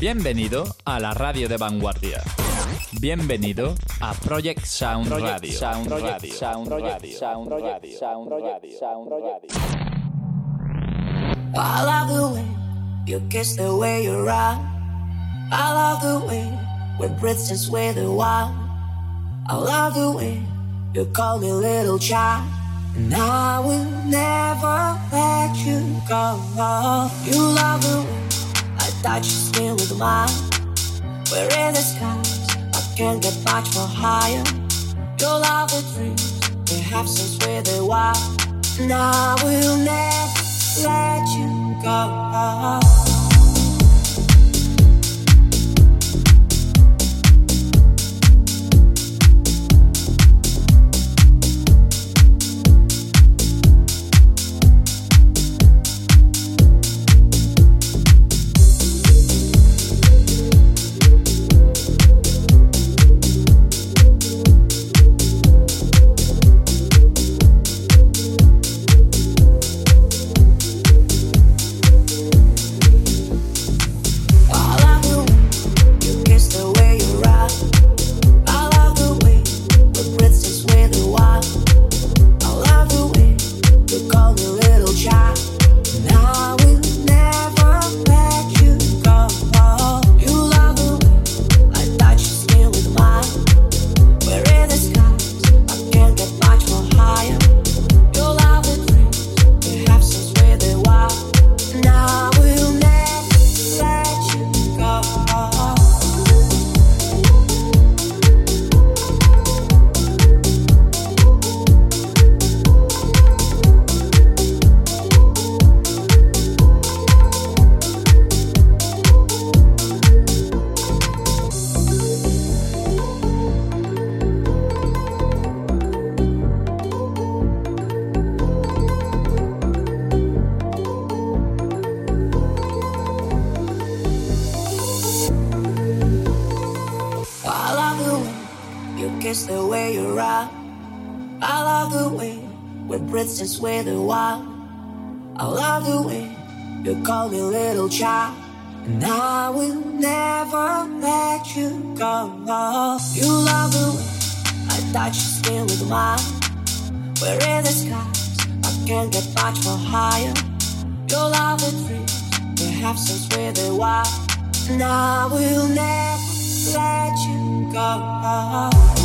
Bienvenido a la radio de vanguardia. Bienvenido a Project Sound Radio. Sound Radio. Sound Radio. Sound Radio. Sound Radio. Sound Radio. I love the way you kiss the way you ride. I love the way when breaths just with the wild. I love the way you call me little child. And I will never let you go. You love the way touch your skin with mine. We're in the skies, I can't get much more higher. You love the dreams have since we're the wild. And I will never let you go. Child. And I will never let you go. You love the way I touch your skin with mine. We're in the skies, I can't get much more higher. You love the dreams we have since we're wild. And I will never let you go.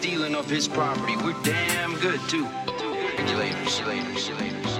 stealing of his property. We're damn good, too. Regulators, regulators, regulators.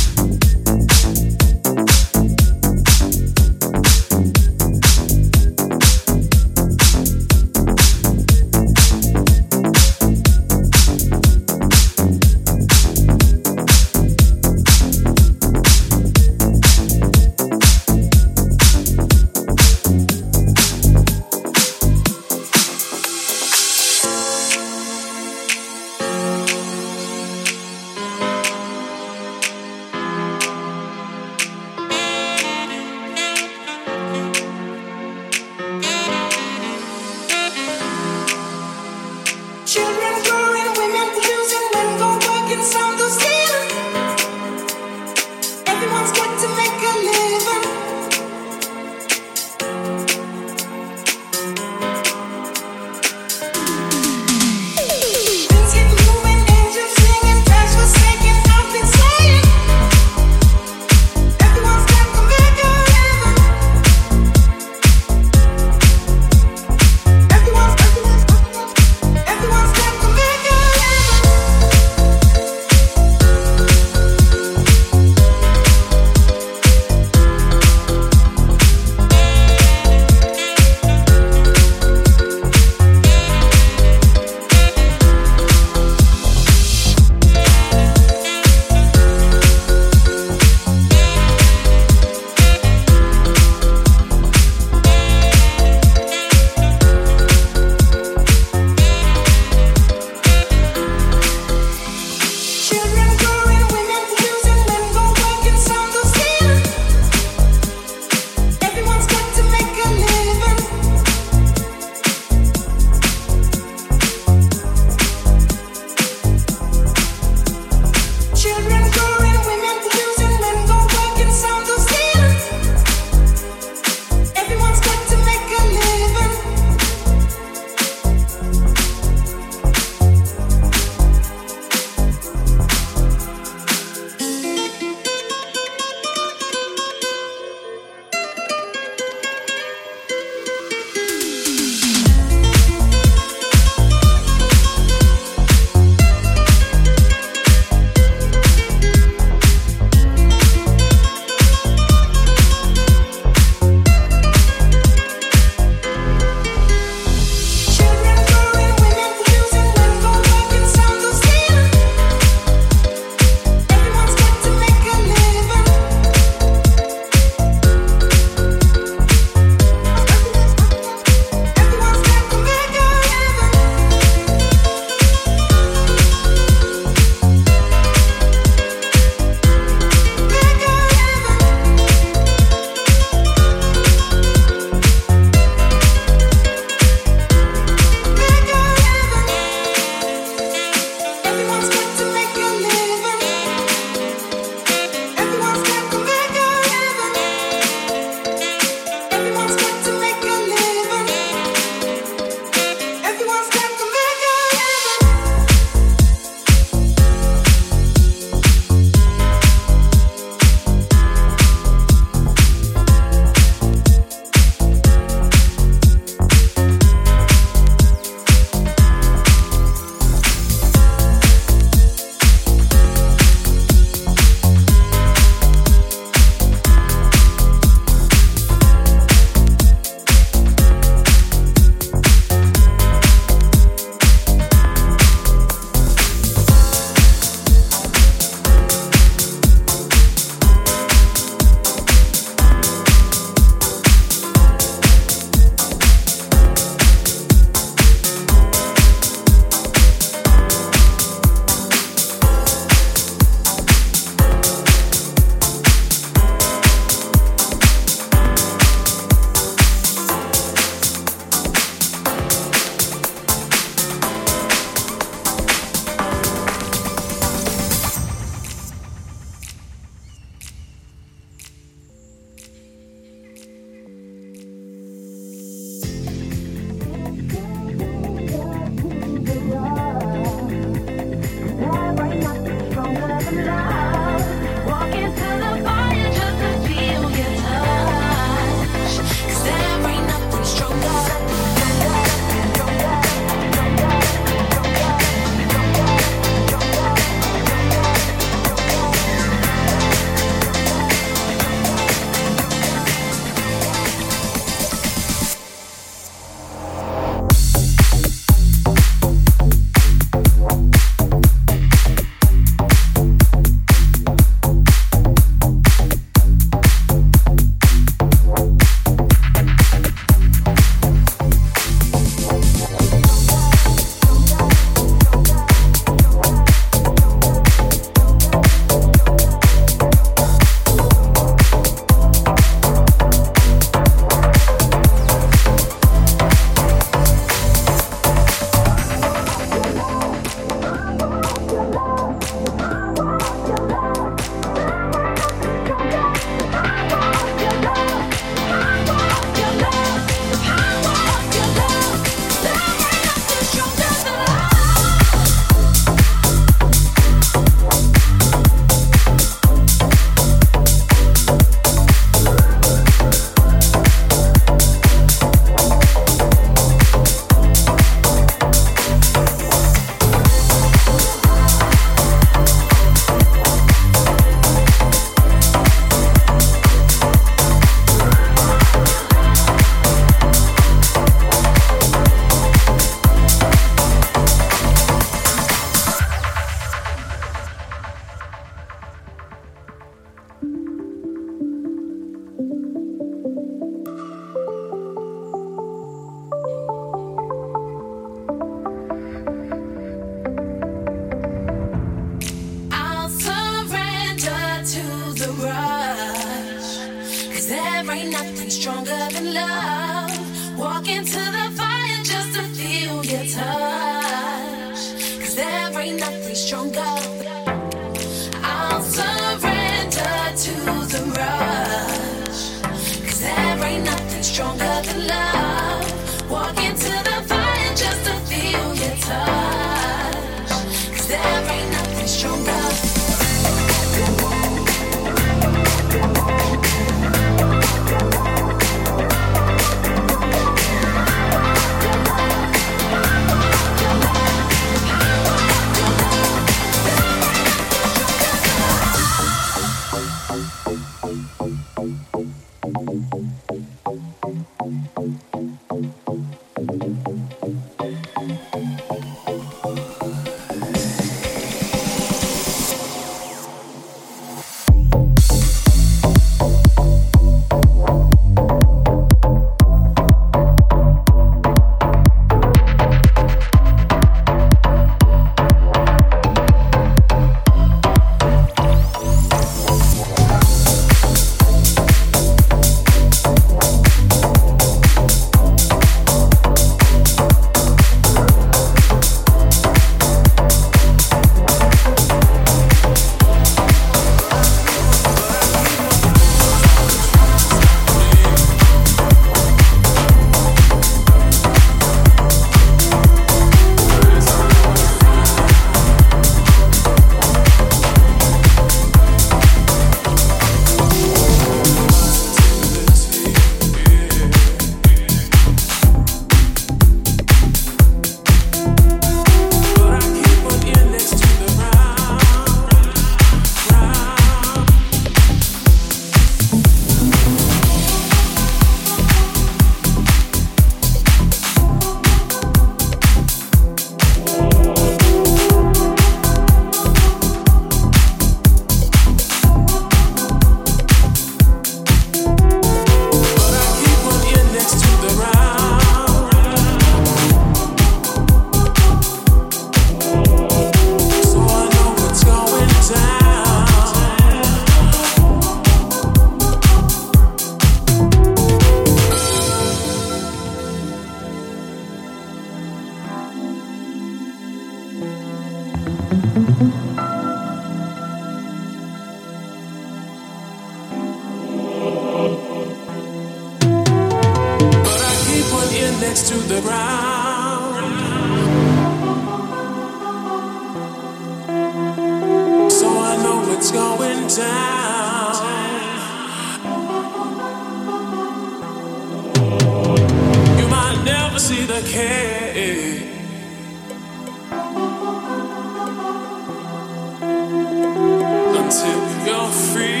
until you're free.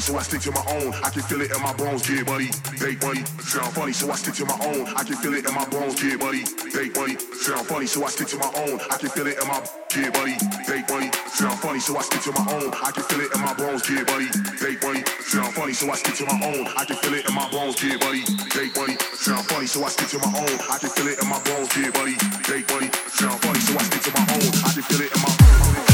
So I stick to my own. I can feel it in my yeah, buddy. They buddy. Sound funny, so I stick to my own. I can feel it in my bones, yeah, buddy. They buddy. Sound funny, so I stick to my own. I can feel it in my get buddy, bake buddy, sound funny, so I stick to my own. I can feel it in my bones, yeah, buddy. They buddy. Sound funny, so I stick to my own. I can feel it in my bones, yeah, buddy. They buddy. Sound funny, so I stick to my own. I can feel it in my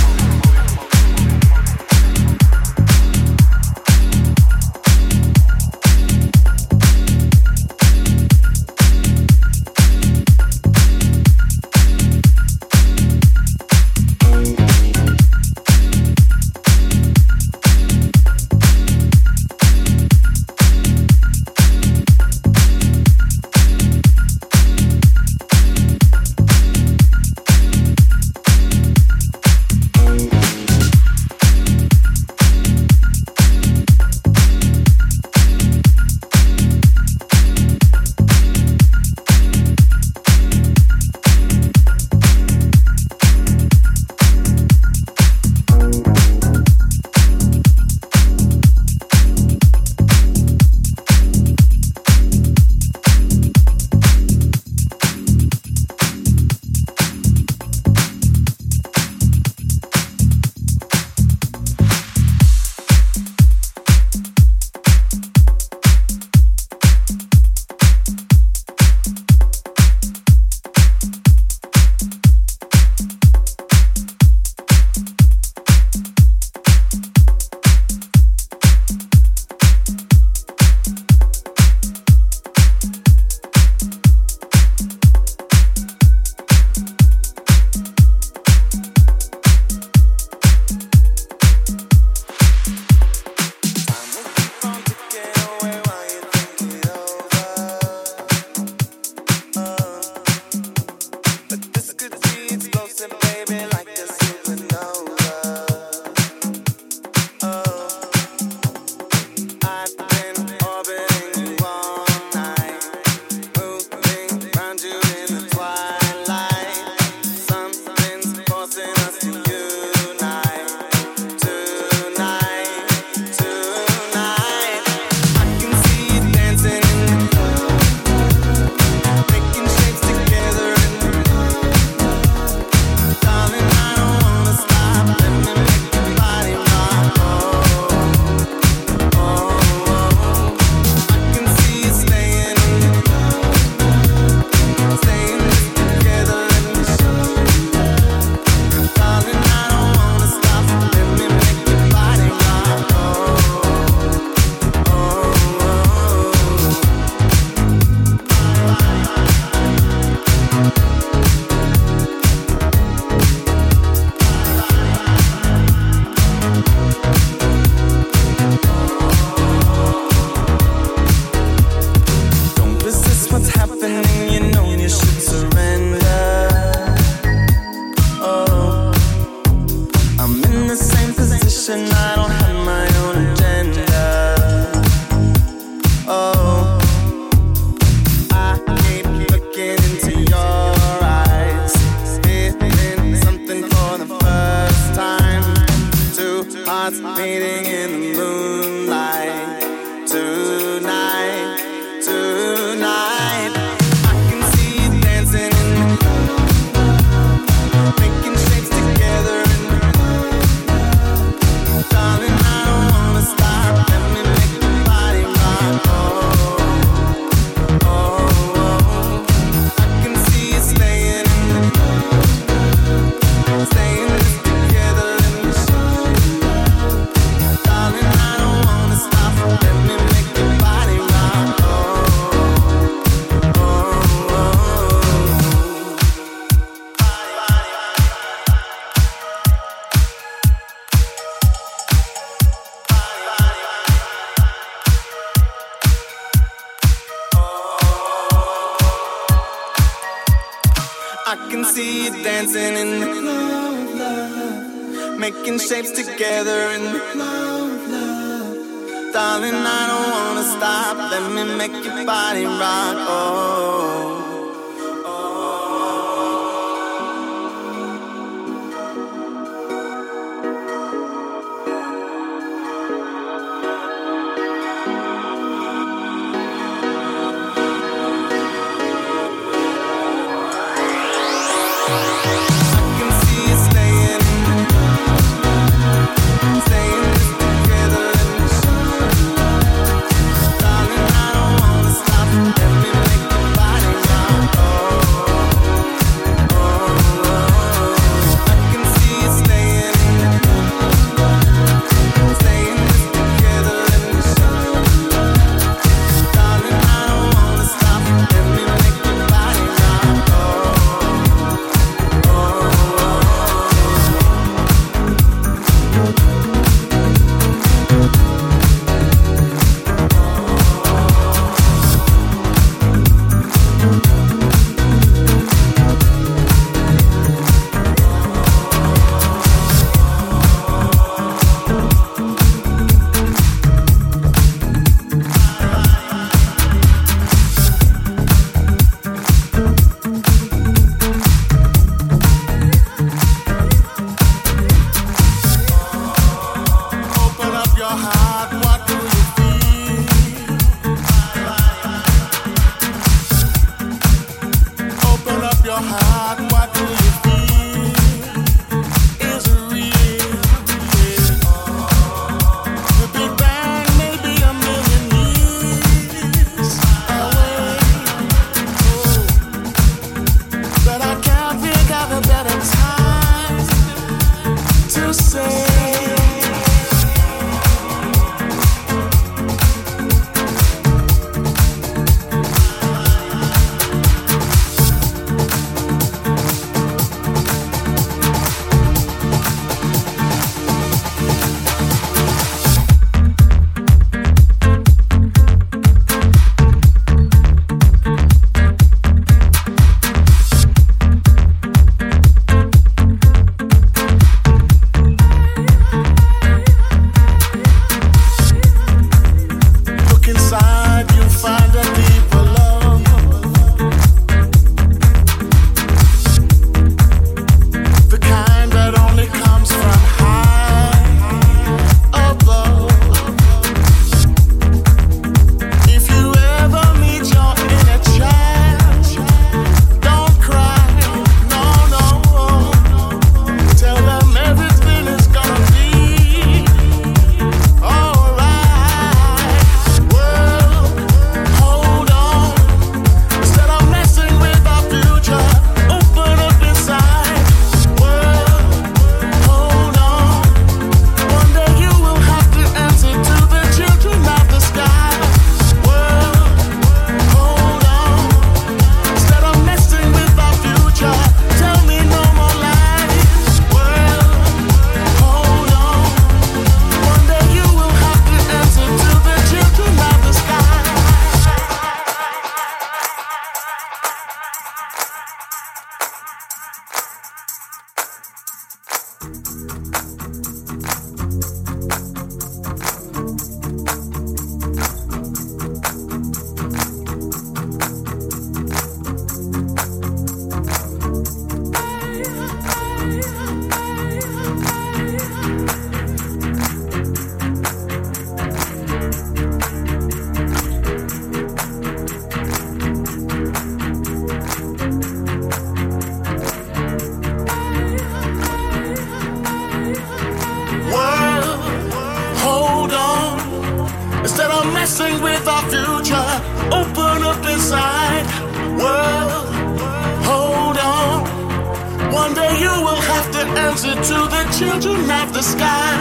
answer to the children of the sky.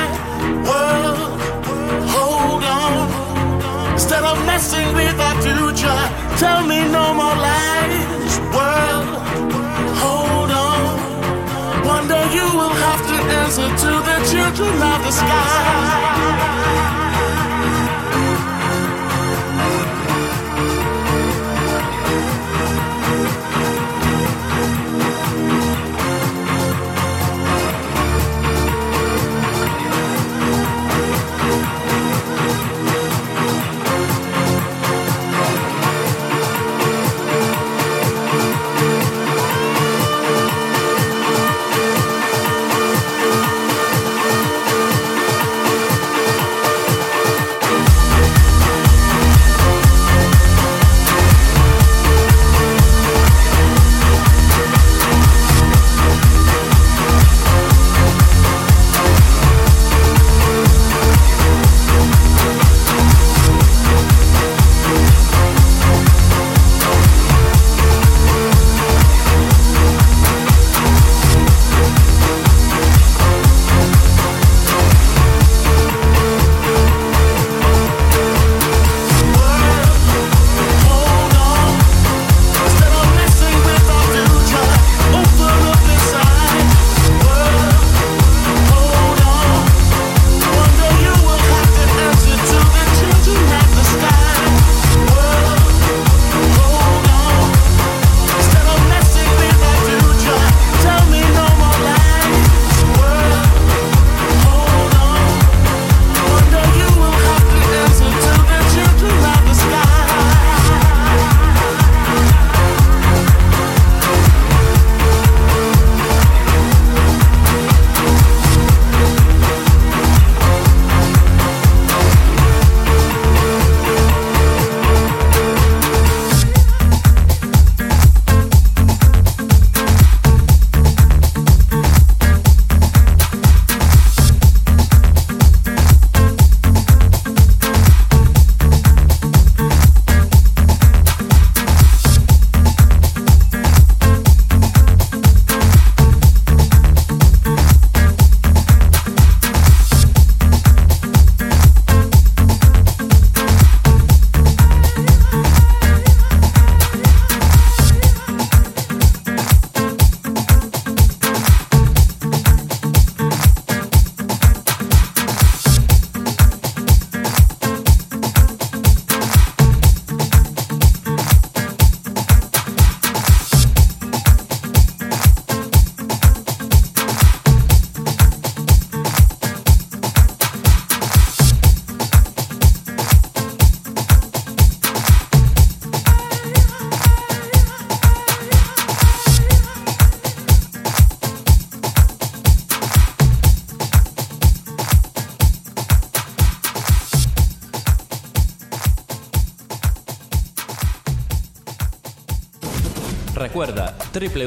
World, hold on. Instead of messing with our future, tell me no more lies. World, hold on. One day you will have to answer to the children of the sky.